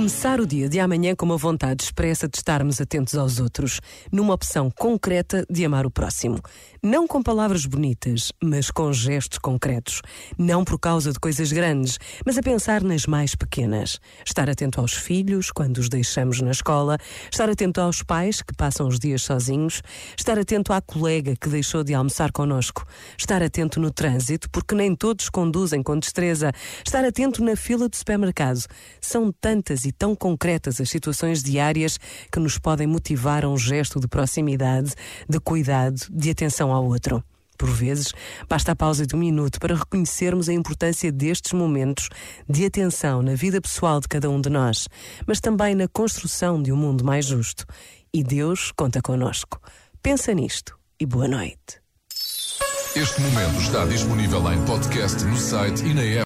Começar o dia de amanhã com uma vontade expressa de estarmos atentos aos outros, numa opção concreta de amar o próximo. Não com palavras bonitas, mas com gestos concretos. Não por causa de coisas grandes, mas a pensar nas mais pequenas. Estar atento aos filhos quando os deixamos na escola, estar atento aos pais que passam os dias sozinhos, estar atento à colega que deixou de almoçar connosco, estar atento no trânsito, porque nem todos conduzem com destreza, estar atento na fila do supermercado. São tantas e tão concretas as situações diárias que nos podem motivar a um gesto de proximidade, de cuidado, de atenção ao outro. Por vezes, basta a pausa de um minuto para reconhecermos a importância destes momentos de atenção na vida pessoal de cada um de nós, mas também na construção de um mundo mais justo. E Deus conta conosco. Pensa nisto e boa noite. Este momento está disponível em podcast no site e na app.